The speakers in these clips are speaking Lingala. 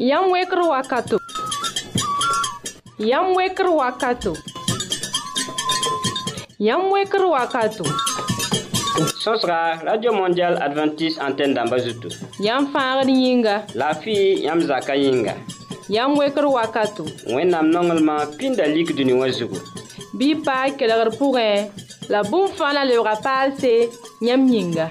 Yam weker wakato. Yam weker wakato. Yam weker wakato. Sosra, Radio Mondial Adventist Antenne d'Ambazutu. Yam fangad yinga. La fi yam zaka yinga. Yam weker wakato. Wenam nongelman pindalik duni wazugu. Bi pa kelar pourin. La boum fan la le rapal se yam yinga.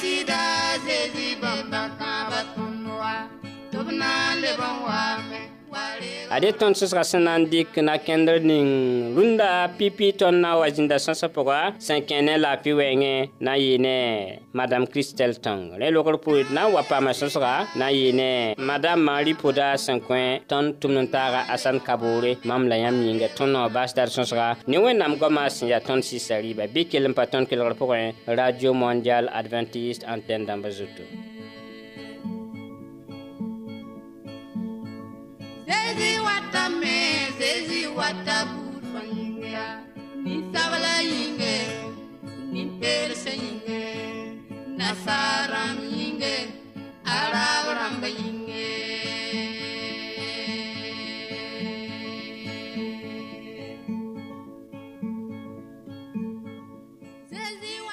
sida zezi bamba kaba tunwa tobna le bamba me ade tõnd sõsga sẽn na n dɩk na kẽndr ning rũndã pipi tõnd na n wa zĩnda sõsã pʋga sẽn kẽ ne la wɛɛngẽ na n yɩɩ ne madam kristel tõng rẽ logr poed na n wa paama sõsga na n yɩɩ ne madam marie poda sẽn kõ tõnd tʋmd n taaga asan kaboore mam la yãmb yĩnga tõnd noog baas dar sõsga ne wẽnnaam goamã sẽn yaa tõnd sisa rɩɩba bɩ kell n pa tõnd kelgr pʋgẽ radio mondial Adventist antenne dãmbã zoto வாட்டபூர்வங்க நீ தவளையிங்க நீ பேர் செய்யுங்க நசாரம் இங்க அடாவரம்பையிங்க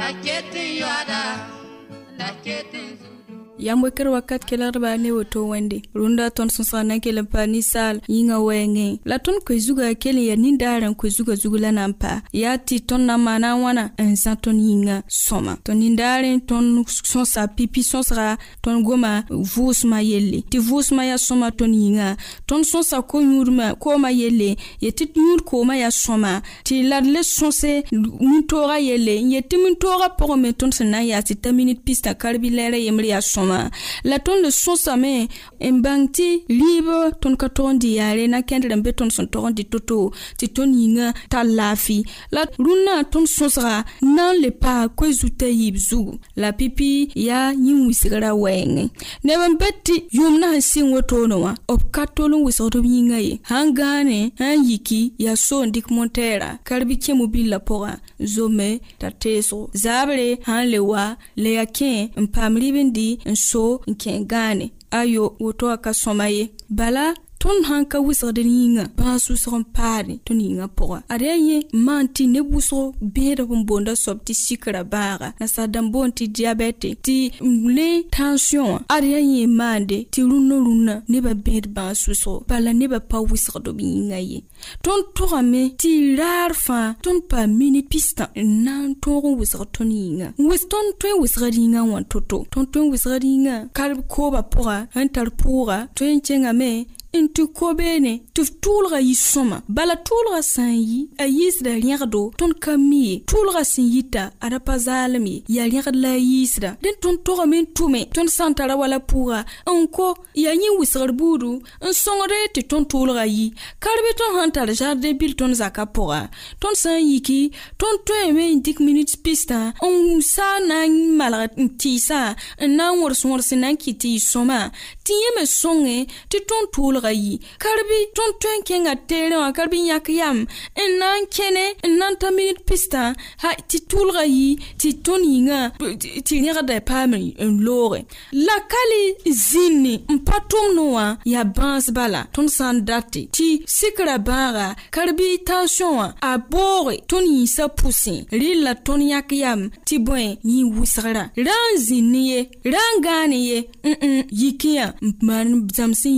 La que te Laquete Yoda, te... yambo kir wakat kelgdba ne woto wẽnde rũndã tõnd sõsga na n kell n pa ninsaal yĩngã wɛɛngẽ la tõnd koe zugã kell n yaa nindaarã n koe zugã zug la na n pa yaa tɩ tõnd na n maana wãna n zã tõnd yĩngã sõma tõnd nindaarẽ tõnd sõsa pipi sõsga tõnd goma vʋʋsmã yelle tɩ vʋʋsmã yaa sõma tõnd yĩngã tõnd sõsa ko-yũudmã koomã yelle yetɩ yũud koomã yaa sõma tɩ la d le sõse mun-toogã yelle n yetɩ mun-toogã pʋgẽ me tõnd sẽn na n yaa tɩ ta minit pistã karbilɛɛrã yembr yaa sõma sõma la tõnd d sõsame n bãng tɩ rɩɩb tõnd ka tog n dɩ yaare na-kẽndr n be tõnd sẽn tog n dɩ to-to tɩ tõnd yĩngã tar laafɩ la rũnnã tõnd sõsga na n le paa koe zutã yɩɩb zugu la pipi yaa yĩn wɩsgrã wɛɛngẽ neb n be tɩ yʋʋmdã sẽn sɩng wotoonẽ wã b ka tol n wɩsgd b yĩngã ye sãn gãane sãn yiki yaa soon dɩk montɛɛra karbi kẽmo mobil la pʋgã zome t'a teesgo zaabre sãn le wa la yaa kẽ n paam rɩb n dɩ n muso n kẽ gaane ayo woto a ka sõma ye bala tõnd sã n ka wɩsgd d yĩngã bãa sʋsg n paade tõnd yĩngã pʋgã ad yaa yẽ maan tɩ ne wʋsgo bẽedb n boonda soab tɩ sikrã bãaga nasadan boon tɩ diabɛte tɩ le tãnsiõ wã ad yaa yẽ maande tɩ rũnnã rũnnã nebã bẽed bãa sʋsgo bala nebã pa wʋsgd b yĩngã ye tõnd tʋgame tɩ raar fãa tõnd paa minit pistã n na n tõog n wɩsg tõnd yĩngã wɩs tõnd tõe n wɩsgd yĩngã wã to-to tõnd tõe n wɩsgd yĩngã karb kooba pʋga n tar pʋʋga tõe n kẽngame n tɩ kobeene tɩ tʋʋlga yɩ sõma bala tʋʋlga sã n yɩ a yiisda rẽgdo tõnd ka mi ye tʋʋlga sẽn yita a da pa zaalem ye yaa rẽgd la a yiisda dẽn tõnd togame n tʋme tõnd sã n tara wala pʋʋga n ko yaa yẽ wɩsgd buudu n sõngd tɩ tõnd tʋʋlga yɩ karbe tõnd sã n tar jardin bil tõnd zakã pʋga tõnd sã n yiki tõnd tõeme n dɩk minit pistã n saa na n malg n tɩɩsã n na n wʋrs wõrs n na n kɩ tɩ y sõma tɩ yẽ me sõnge tɩ tõnd tʋʋlga Carbi ton karbi tõnd tõe n a karbi yam n nan ha titul rayi yi tɩ ti yĩngã tɩ pa la kali zini mpaton patum tʋmdẽ wã yaa bala ton sandati, ti sikra karbi abore a sa tõnd sa la yam tɩ yi yĩ wʋsgrã ra n ye ra n ye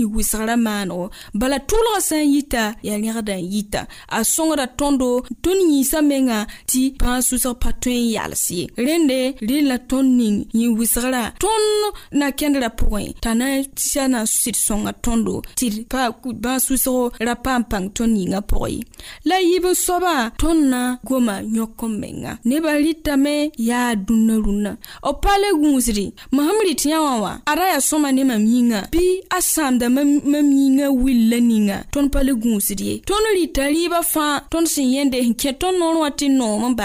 maanego bala tʋʋlgã sãn yita yaa yãgda n yita a sõngda tõndo tõnd yĩnsã menga tɩ pãag sʋsg pa tõe n yals ye rẽnde rel la tõnd ning yĩn wɩsgrã tõnd na-kẽndrã pʋgẽ t'a na sã na sɩd sõnga tõndo tɩ bãag sʋsgo ra paam pãng tõnd yĩngã pʋgẽ ye la yɩb soabã tõnd na goma yõk m menga nebã rɩtame yaa dũnnã rũnnã b pale le gũusre mam rɩt yã wã wã yaa sõma ne mam yĩngã bɩ a sãamda mam yĩnga willa ninga tõnd pa le gũusd ye tõnd rɩta rɩɩbã fãa tõnd sẽn yẽnde n kẽ tõnd noor wã tɩ noom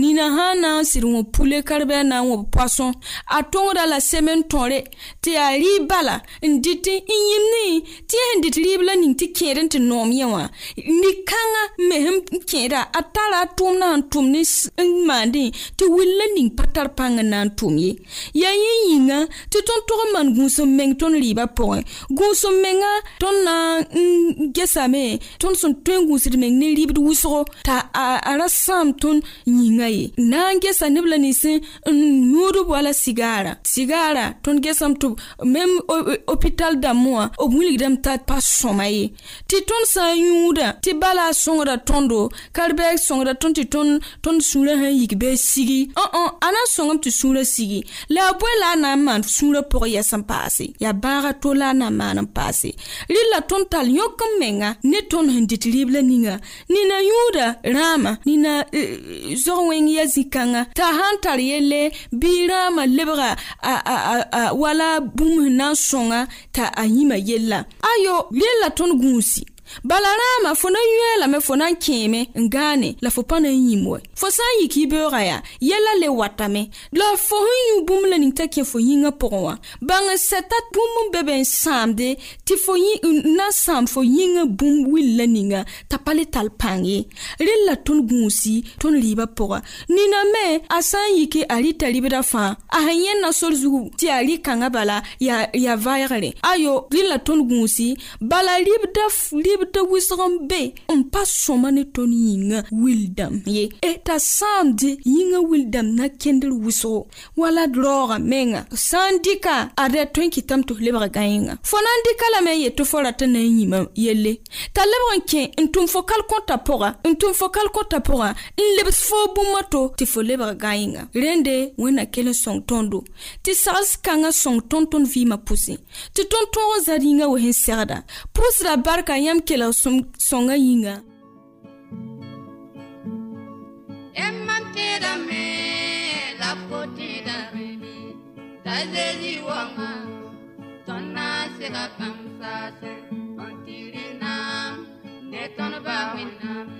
nina sã n na n sɩd wõ pule karbɛ na n wõb poasõ a tõngda la semen tõre tɩ yaa rɩɩb bala n dɩt n yĩm ne tɩ yaa sẽn dɩt rɩɩb la ning tɩ kẽed n tɩ noom yẽ wã rɩ-kãngã mesẽn kẽeda a tara a tʋʋmdã n tʋmd tɩ willa ning pa tar pãng n na n tʋm ye yaa yẽ yĩnga tɩ tõnd tog man gũus n meng tõnd rɩɩbã pʋgẽ gũusem menga tõnd na n mm, gesame tõnd sẽn tõe n gũusd meng ne rɩbd wʋsgo t'a a ra sãam tõnd yĩngã ye n na n gesa neb la nins mm, n yũudb wala sigaara sigaara tõnd gesame tɩ mem opital dãmbẽ wã b wilgdame t'a pa sõma ye tɩ tõnd sã n yũuda tɩ bala a sõngda tõndo karbɛg sõngda tõnd tɩ tõnd tõnd sũurã sãn yik bɩ a sigi õ-õ a na n sõngem tɩ sũurã sigi la a bõe la a na n maan sũurã pʋgẽ ya sẽn paase yaa bãaga to la a na maan n paase rɩlla la tõnd tall yõk n menga ne tõnd sẽn dɩt rɩɩblã ninga nina yũuda rãama nina eh, zog wẽng ya zĩ-kãngã t'a sã n tar yelle bɩ rãama lebga wala bũmb sẽn na n sõnga t'a a yĩma yellã ayo rɩ la tõnd gũusi balarama fo na yõe lame fo na n kẽeme n gãane la fo pa na n yĩm we fo sã n yik y beooga yaa yɛla le watame la fo sẽn yũ bũmb la ning t'a kẽ fo yĩngã pʋgẽ wã bãng sɛta bũmb n be be n sãamde tɩ fo na n sãam fo yĩngã bũmb will la ninga t'a pa le tall pãng ye rel la tõnd gũusi tõnd rɩɩbã pʋga niname a sã n yiki a rɩta rɩbdã fãa a sẽn yẽnna sor zugu tɩ yaa rɩ-kãngã bala yaa vaɛɛgre ayo rel la tõnd gũusi bala rɩbda b da wɩsg n be n pa sõma ne tõnd yĩnga wildame ye t'a sã n dɩ na kẽndr wʋsgo wala d raooga menga sã n dɩka a rɛ tõe n kɩtame tɩ f lebg gã yẽnga fo na n dɩka lame n yetɩ fo rata na n yĩma yelle t'a lebg n kẽ n tʋm fo kalkõta pʋga n tʋm fo kalkõtã pʋgã n lebs foo bũmba to tɩ fo lebg gã yẽnga rẽnde wẽnna kell n sõng tõndo tɩ sags kãngã sõng tõnd tõnd vɩɩmã pʋsẽ tɩ tõnd tõog n zad yĩngã wes segda barka yãmb kela sõnga yĩnga Ematedame la potidame tazezi wanga tonna se la pamsa se antirina ne ton ba winam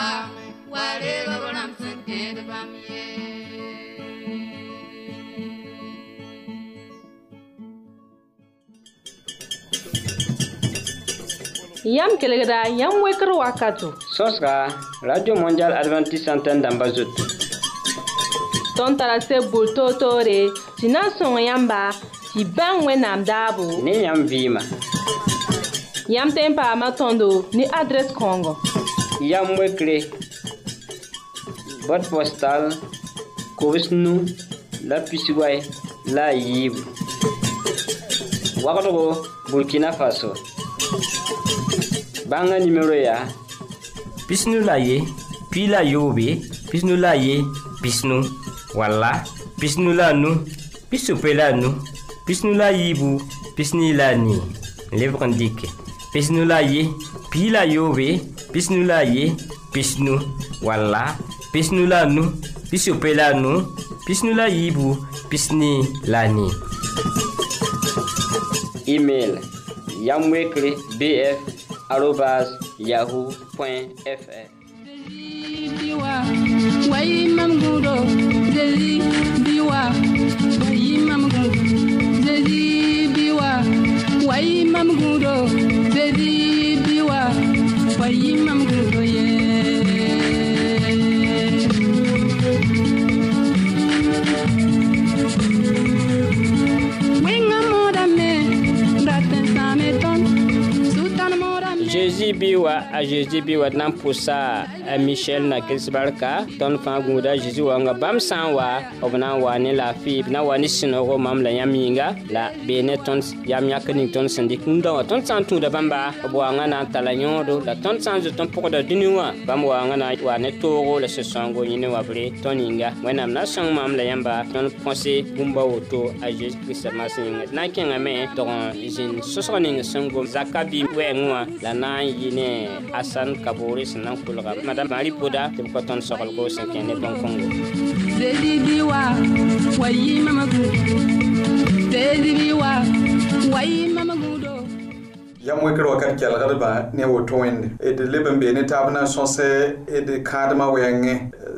wa wale babolam sẽn teed bãmb ye Yam kelegda, yam wekr wakato. Sos ka, Radio Mondial Adventist Santen damba zotou. Ton tarase boul to to re, si nan son yamba, si ban we nam dabou. Ne yam vima. Yam tempa amatondo, ni adres kongo. Yambwe Kre Bot postal Kobs nou La pisiway La yib Wakotoko Burkina Faso Banga nimero ya Pis nou la ye Pi la yo be Pis nou la ye Pis nou Wala Pis nou la nou Pis soupe la nou Pis nou la yibu Pis ni la ni Lev kandike Pis nou la ye Pi la yo be pisnu ye pisnu walla pisnu la nu pisiope la nu pisnu la pisni la ni email yam wekre bf arobas yahoo.fr wayi mam gudo zeli biwa wayi mam gudo zeli biwa wayi mam gudo zeli biwa Parimam Gugoye. zeezi bɩ wa a zeezi bɩ wa d na n pʋsa a michɛl nakels barka tõnd fãa gũuda zeezi wãnga bãmb sã n wa b na n wa ne laafɩ b na n wa ne sũ mam la yãmb yĩnga la bee ne tõnd yam yãk ning tõnd sẽn dɩk rũndã wã tõnd sã n tũuda bãmba b wãngã na n tala yõodo la tõnd sã n zo tõnd pʋgda dũni wã bãmb wãngã na n wa ne toogo la sũ-sõngo yẽ ne wabre tõnd yĩnga wẽnnaam na sõng mam la yãmba tõnd põse bũmba woto a zeezi kiristã masẽ yĩnga d na n kẽngame tog n zĩnd sõsg ning sẽn gom zakã bɩ wɛɛngẽ wã la na sã n yɩ ne asan kaboore sẽn na n kulga madam mari poda tɩ b ka tõnd soglgo sẽn kẽ ne bõn-kõngo yam wekr wakat kelgdbã ne woto wẽnde d leb n be ne taab na n d kãadmã wɛɛngẽ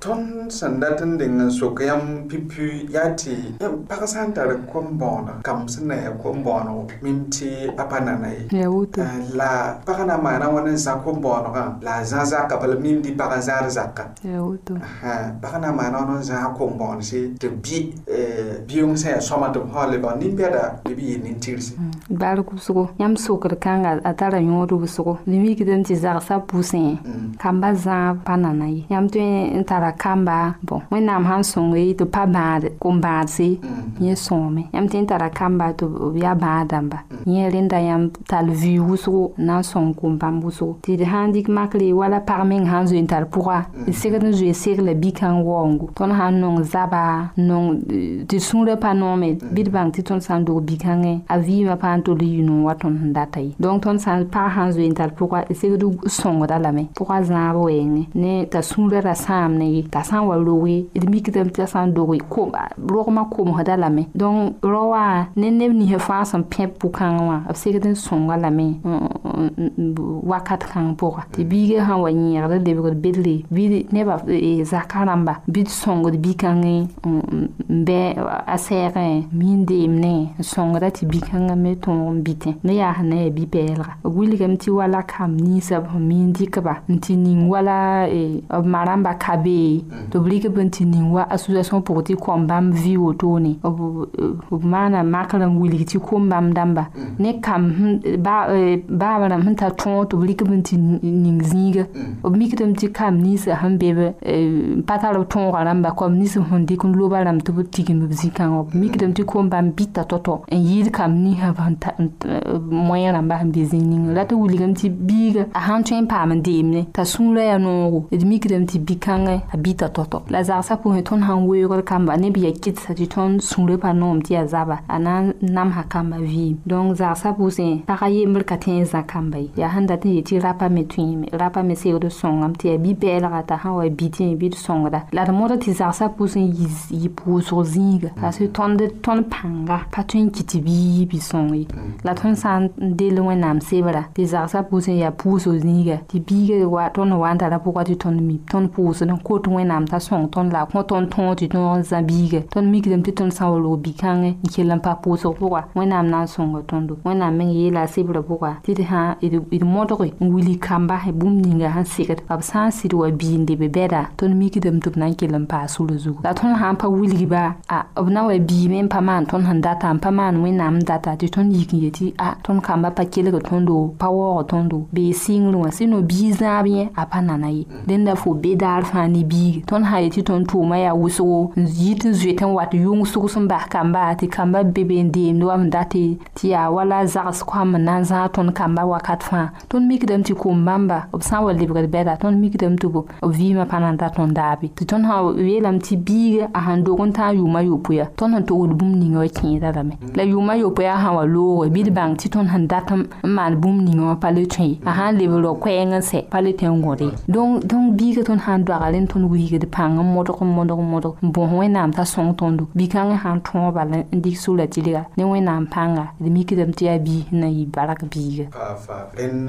tõnd sẽn dat n deng n sok yãmb pipi yaa tɩ pag sã n tar kom-bõoda kam sẽn na yaa kom-bõonego mim tɩ a pa nana ye la pag na n maana wã ne zã kom-bõonegã la a zã zaka bala mim dɩ pag n zãar zaka pag na n maana wã n bi kom-bõonese tɩ bɩ bɩyong sẽn yaa sõma tɩ b sã lebg nin-bɛda bɩ b yɩ nin-tirse baar kʋbsgo yãmb sokd kãnga a tara yõod wʋsgo ne mikdame tɩ zagsã pʋsẽ kambã zã pa nana ye yãmb tõe me n tara kamba bon wẽnnaam sãn sõnge tɩ pa bãad kom-bãadse mm-hmm. yẽ sõome yãmb tɩ n tara kamba tɩ b yaa bãag dãmba mm-hmm. yẽ rẽnda yãmb tall vɩɩ wʋsgo n na n sõng kom-bãmb wʋsgo tɩ d sãn dɩk wala pag meng sãn zoe n tar pʋga d segd n la bikã waoongo tõnd sãn nong zaba nong tɩ sũurã pa noome bɩd mm-hmm. bãng tɩ tõnd sã n dog bikãngẽ e. a vɩɩmã pa n tol yĩn n wa tõnd sẽn data ye donc tõnd sã pag sãn zoe n tar pʋga segd sõngda lame pʋga zãab wɛɛngẽ e ne t'a sũurã sãam ne ye t'a sã n wa roge d mikdame tɩ la sã n doge rogmã komsda lame dõnc rao wã ne neb ninsã fãa sẽn pẽ pʋkãngã wã b segd n sõnga lame wakat kãng pʋga tɩ biigã sã n wa yẽegd lebgd bedle bɩd nebã zakã rãmba bɩd sõngd bi-kãngẽ n bɩ a sɛɛgẽ min deemne n sõngda tɩ bi-kãngã me tõog n bitẽ ne yaa na yaa bi-pɛɛlga b wilgame tɩ wala kam e, ninsã b sẽn min dɩkba n tɩ ning wala b ma rãmba kabe to b rɩk wa association pʋg tɩ kõm bãmb vɩ wotone b maana ne kam hm, ba euh, ba sẽn tar tõog tɩ b rɩk b n tɩ ning kam nins sẽn be b pa tar b tõogã kom nins sẽn dɩk bita Toto. En yid kam ni moyẽ rãmba sẽn be zĩ ning rata wilgame tɩ biiga a sãn tõe n pam n t'a sũurã yaa kanga habita toto la za ton han wo yor kan ba ne bi yakit sa ti ton sun nom ana nam ha kan ba vi donc za sa pu sin ten ya han da ti ti rapa me tu me rapa me se de son am e bi pe la ta ha wa e bi ti bi de son da la mo ti za sa pu sin se ton de ton panga pa tu ki bi bi son la ton sa de le wen nam se bra ti za ya pu so zing ti bi ge wa ton wa ta la pu ka ti ton mi ton wʋsd n kot wẽnnaam t'a sõng tõnd la kõ tõnd tõog tɩ tõog n zã biige tõnd mikdame tɩ tõnd sã n walg bi-kãngẽ n kell n pa pʋʋsg pʋga wẽnnaam na n sõnga tõndo wẽnnaam meng yeela a sebrã pʋga tɩ d sã d modge n wili kamba bũmb ninga sãn segd b sã n sɩd wa biinde be bɛda tõnd mikdame tɩ b na n kell n paa sũrã zugu la tõnd sã n pa wilgba a b na wa biime n pa maan tõnd sẽn data n pa maan wẽnnaam n data tɩ tõnd yik n yetɩ a tõnd kamba pa kelg tõndo pa waoog tõndo bee sɩngr wã sɩ no bii zãab yẽ a pa nana ye dẽnda fo be daar taar fãa ne biig tõnd sã yetɩ tõnd tʋʋmã yaa wʋsgo n yit n zoet n wat yʋng-sʋg sẽn bas kambã tɩ kambã be be n deemd wam datɩ tɩ yaa wala zags koam n na n zãag tõnd kambã wakat fãa tõnd mikdame tɩ kom bãmba b sã n wa lebgd bɛda tõnd mikdame tɩ b vɩɩmã pa na n da tõnd daabe tɩ tõnd sã yeelame tɩ biig a sãn dog n tãag yʋʋmã yopoya tõnd sẽn togd bũmb ninga wa kẽeda lame la yʋʋmã yopo yaa sã wa looge bɩ d bãng tɩ tõnd sẽn dat n maan bũmb ninga wã pa le tõe a sã n lebg koɛɛng n sɛ pa le tõe n gõde donc biiga tõnd sãn dogale n tõnd wisgd pãng modg n modg modg bõos wẽnnaam t'a sõng tõndo bi-kãngẽ sã n tõog bal n dɩk sʋla tɩlga ne wẽnnaam pãnga d mikdame tɩ yaa biis n na yɩ bark biiga rẽnd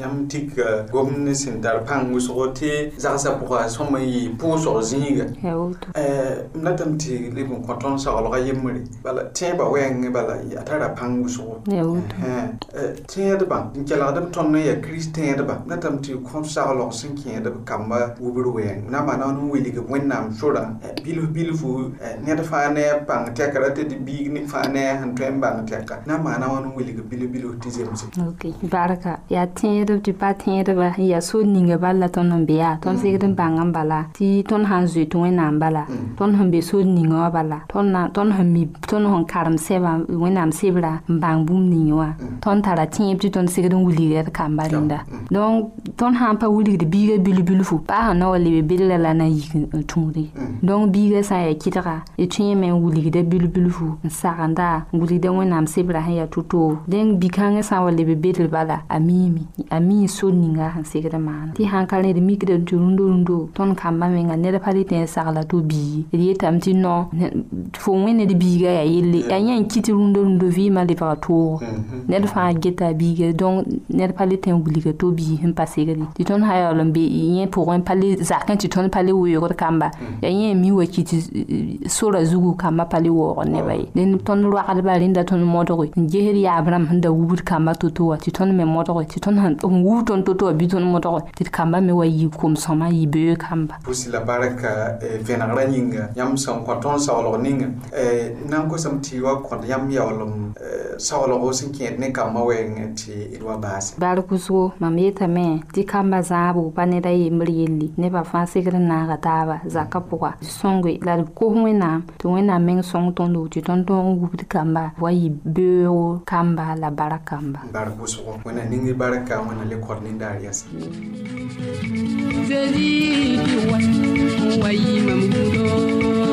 yãmb tɩk gomd sẽn tar pãng wʋsgo tɩ zagsã pʋga sõm n yɩ pʋʋsg zĩiga eh, m datame tɩ leb n kõ tõnd saglga yembre bala tẽebã wɛɛngẽ bala yaa tara pãng wʋsgo tẽedbã eh, eh, n kelgdb tõnd n yaa kirist tẽedbã m datame tɩ kõ saglg sẽn kẽedb kamba wubr ya na ba n wilg wẽnnaam sora bilf-bilfu ned fãa ne bãng tɛkra tɩ d biig fãa ne sẽn tõe n bãng tɛka n wilg bilf-bilf tɩ zemse barka yaa tẽedb tɩ pa tẽedba n yaa ninga bal tõnd n be yaa tõnd segd n bãng n bala tɩ tõnd sãn zoe tɩ wẽnnaam bala tõnd sẽn be sod ninga wã bala tõnd sẽn mi tõnd sẽn karem sɛba wẽnnaam sebrã n bãng bũmb ning wã tõnd tara tẽeb tɩ tõnd segd n wilgd kambã rẽnda donc tõnd sã pa wilgd biiga bilu bilfu paa sẽn le be la na yik n tũude biga sa sã kitaka, yaa kɩdga d tõe me n wilgda bilbilfu n sagenda n wilgda wẽnnaam sebrã sẽn yaa to-toog dẽng bi-kãngẽ sã n wa leb bedl bala a miime a miin sod ninga sẽn segd maana tɩ sã n ka rẽd mikd n tɩ rũndo menga ned pa le tõe n sagla to bii d yetame tɩ nõ fo wẽnd biigã yaa yelle yaa yã n kɩt rũndo rũndo vɩɩmã mm-hmm. lebga toogo ned fãa geta biga, biiga dõnc ned pa le to bi, sẽn pa segre tɩ tõnd sã yaool n be yẽ pʋgẽ pa le zak tɩ tõnd pa le weoogd kamba yaa yẽ mi wa ki tɩ sora zugu kambã pa le waoogd nebã ye dẽnd tõnd roagdbã rẽnda tõnd modge n gesd yaab rãmb sẽn da wubd kambã to-to wã tɩ tõnd me modge tɩ tõnd n wub tõnd to-to wã bɩ tõnd modge tɩ kambã me wa yɩ kom-sõma yɩ beoog kamba pʋsy barka eh, vẽnegrã yĩnga yãmb sẽn kõ tõnd saoolg ninga na tɩ wa kõd yãmb yaoolem saoolgo sẽn kẽed ne kambã wɛɛngẽ tɩ d wa baase mam yetame tɩ kambã zãabo pa ned a yembr yelli nebã fãa segd n naaga taaba zakã pʋga tɩ la d kos wẽnnaam tɩ wẽnnaam meng sõng tõndo tɩ tõnd tõog n wubd kamba wa yɩ beoogo kamba la bara kamba wa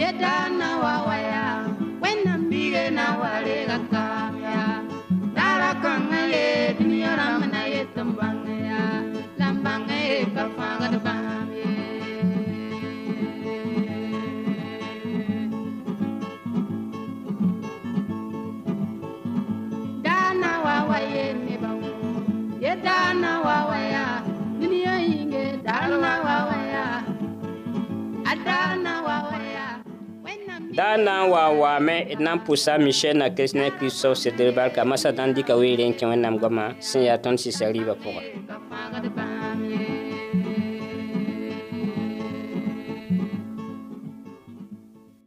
yeda na wawaya wena mbige na wale gakamya dara kanga ye dunyara mana ye tambanga ya lambanga ye kafanga na n waa waame d na n pʋsa michɛl na kiristiyɛn kiristɔf sedr barka masã da n dɩka weere n kẽ wẽnnaam goamã sẽn yaa tõnd sisa rɩɩbã pʋga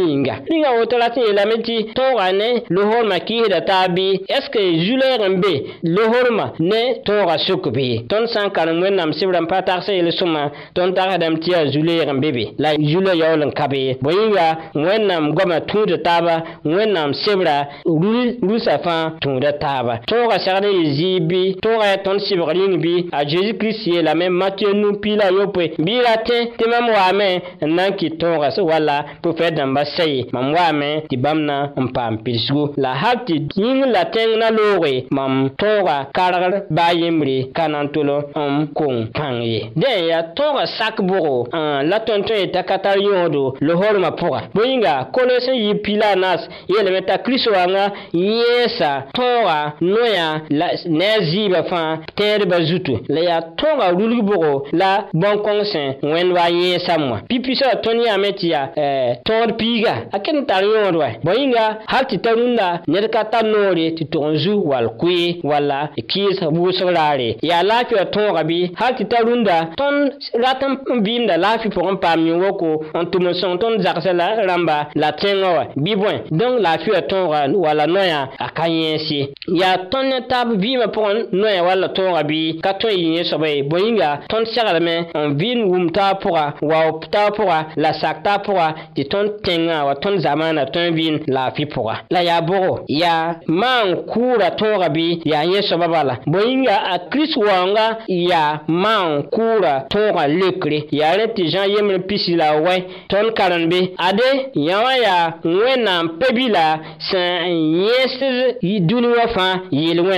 ninga ninga woto la sẽn yeelame tɩ tõoga ne lohormã kiisda taabɩ ɛsk zu-loɛɛr n be lohormã ne tõoga sʋkb ye tõnd sã n karem wẽnnaam sebrã n pa tagsã yel-sõma tõnd tagdame tɩ yaa zu-loɛɛr n be be la zu-loa yaool n kab ye bõe yĩnga wẽnnaam goamã tũuda taaba wẽnnaam sebra rusã fãa tũuda taaba tõoga segd n yɩ zɩɩ bɩ tõoga yaa tõnd sɩbg yĩng bɩ a zeezi kirist yeelame matiyo nu piila yopoe bɩ ra tẽ tɩ mam waame n na n kɩ tõoga wala profɛt dãmba kasa ye mam waame tɩ bãmb na n paam pilsgu la hal tɩ yĩng la tẽngna looge mam tõoga kargr baa yembre ka na n tol n kong pãng ye dẽn yaa tõoga sak bʋgo la tõnd-tõe yeta ka tar yõodo lohormã pʋga bõe yĩnga kolos n yɩ pilanas yeelame t'a kirist wãnga yẽesa tõoga noyã ne a zɩɩbã fãa tẽedbã zutu la yaa tõoga rulg bʋgo la bõn-kõng sẽn wẽnd wa yẽesame wã pi-pisã tõnd yãame tɩ yaa eh, tõod piig yiga a ken tar yõod bõe yĩnga hal tɩ ta rũndã ned ka tar noore tɩ tog n zu wall koe walla e kɩɩs wʋsg raare yaa laafɩ tõoga bɩ hal tɩ ta rũndã tõnd rat n vɩɩmda laafɩ pʋgẽ paam yẽ woko n tʋm n sõng tõnd la rãmba la tẽngã wã bɩ bõe dõnc laafɩ walla noyã a ka yẽese yaa tõnd ne vɩɩmã pʋgẽ noyã walla tõoga bɩ ka tõe yɩ yẽ-soaba la sak taab pʋga tɩ wẽnga wa tõnd zamaana ton n laafɩ la yaa Ya yaa maan kʋʋra ya bɩ yaa yẽ bala bõe yĩnga a kirist waoonga Ya maan kʋʋra toogã lekre yaa pisi la ade ya ya yaa wẽnnaam pe bɩ la sẽn yẽsd dũni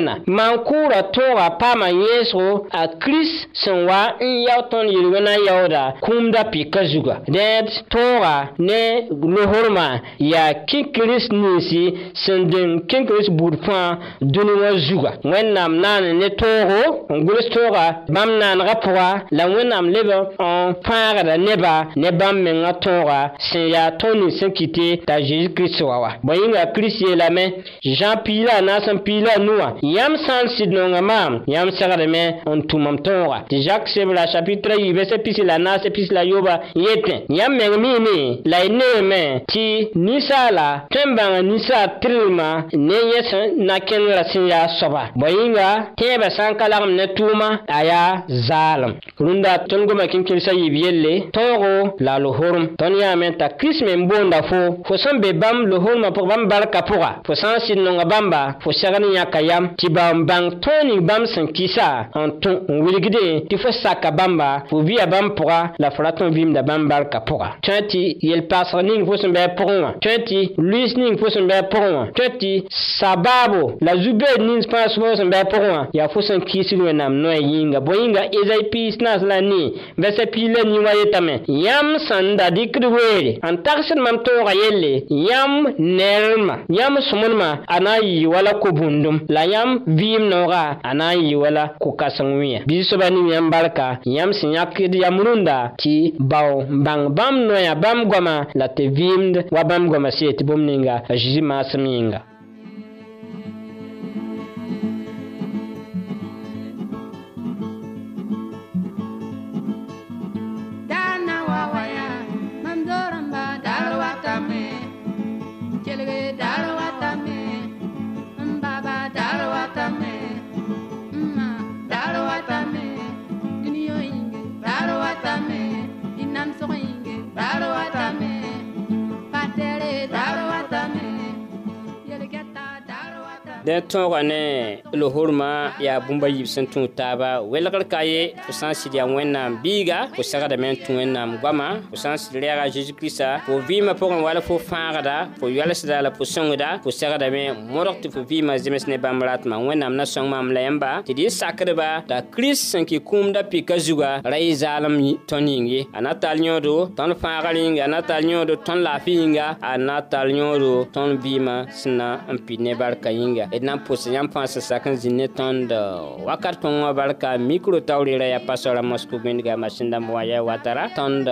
wã pama yesu a kirist sẽn wa n yao tõnd yel Dead yaooda ne horma yaa kẽn-kɩrs ninsi sẽn dẽng kẽn buud fãa dũni wã zuga wẽnnaam naan ne tõogo n gʋls tooga bãmb naanegã pʋga la wẽnnaam leb n fãagda neba ne bãmb mengã tõoga sẽn yaa tõog nins sẽn kɩte t'a zeezi kirist wa wa bõe yĩnga kirist yeelame zãn piila na sẽn piila nuwã yãmb sã n sɩd nonga maam yãmb segdme n tʋmam tõoga tɩ zak sebra chapitra yibe sẽn pisi la naasẽ pisi la yoba yetẽ yãmb meng miime la y neeme ti ni ninsaala tõe ni bãng ninsaal tɩrlmã ne na kẽnd ra sẽn yaa soaba bõe yĩnga tẽebã sã n ka lagem ne a yaa zaalem yelle la lohorem tonya yãame n t'a kirist me n boonda fo fo sẽn be bãmb lohormã pʋg bãmb barka pʋga fo sã n sɩd nonga bãmba fo segd n yãka yam tɩ bãng bãmb sẽn saka fo la fo Vim tõnd vɩɩmda bãmb barka pʋga yel-paasg pʋ sẽn bɩa pʋgẽ wã tõe tɩ luis ning pʋ sẽn bɩa pʋgẽ wã tõe tɩ sabaabo la zu-beed nins fãa sẽn bɩa pʋgẽ wã yaa fo sẽn kiisd wẽnnaam noɛ yĩnga bõe yĩnga ezai piis naas la ne vɛsɛ pii la nii wã yetame yãmb sẽn da dɩkd weere n tagsd mam toogã yelle yãmb neermã yãmb sõmdmã a na n yɩɩ wala ko-bũndum la yãmb vɩɩm noogã a na n yɩɩ wala ko-kãseng wẽ bi-soabã ning yãmb barka yãmb sẽn yãkd yam rũndã tɩ bao n bãng bãmb noyã bãmb goamã la tɩ bɩɩmd wa bãmb goamã seet bũmb ninga a zĩ maasem yĩnga da tõoga ne lohormã yaa bũmba yib sẽn tũu taaba welgr ka ye fo sã n sɩd yaa wẽnnaam biiga fo segdame n tũ wẽnnaam goamã fo sã n sɩd rɛɛga zeezi kiristã fo vɩɩmã pʋgẽ wall fo fãagda fo yoalsda la fo sõngda fo segdame modg tɩ fo vɩɩmã zems ne bãmb ratmã wẽnnaam na sõng maam la yãmba tɩ d y sakdba t'a kirist sẽn kɩ kũumda pika zugã ra y zaalem tõnd yĩng ye a na tall yõodo tõnd fãaga yĩnga a na tall yõodo tõnd laafɩ yĩnga a na tall yõodo tõnd vɩɩmã sẽn na n pid ne barka yĩnga d na n pʋs yãmb fãa sẽn sak n zĩnd ne tõnd wakat tõng wã barka mikro taoor yeera yaa pasora mosco bõendga masin dãmb wã yaa watara tõnd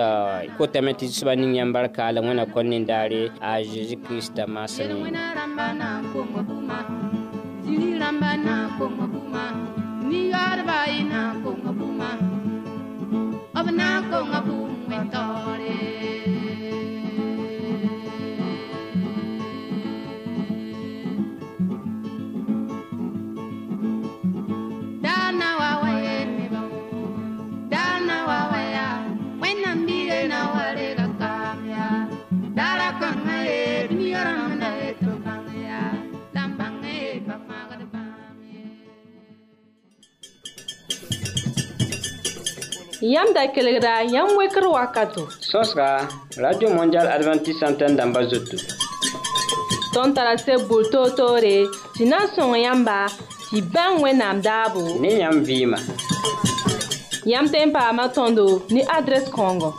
kotame tɩ soaba ning yãmb barka la wẽna kõn nindaare a Jesus kiristã maasem Ni yarba ina buma, ob na kongo buma Yam da kelegra, yam wekr wakato. Sos ka, Radio Mondial Adventist Santen damba zotou. Ton tarase boul to to re, si nan son yamba, si ban we nam dabou. Ne yam vima. Yam tempa amatondo, ni adres kongo.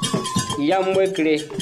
Yam wekre.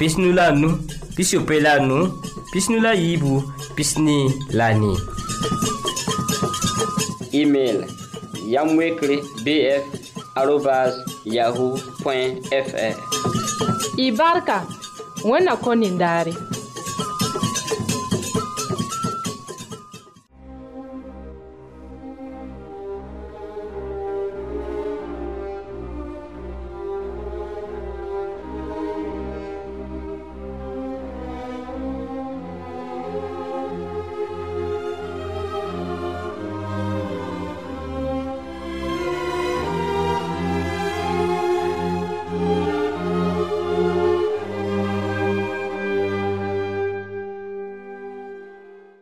pisnu la nu pisiope la nu pisnu la yiibu pisni la ni email yamwekre bf arobas yahopn fr y barka wẽnna kõ nindaare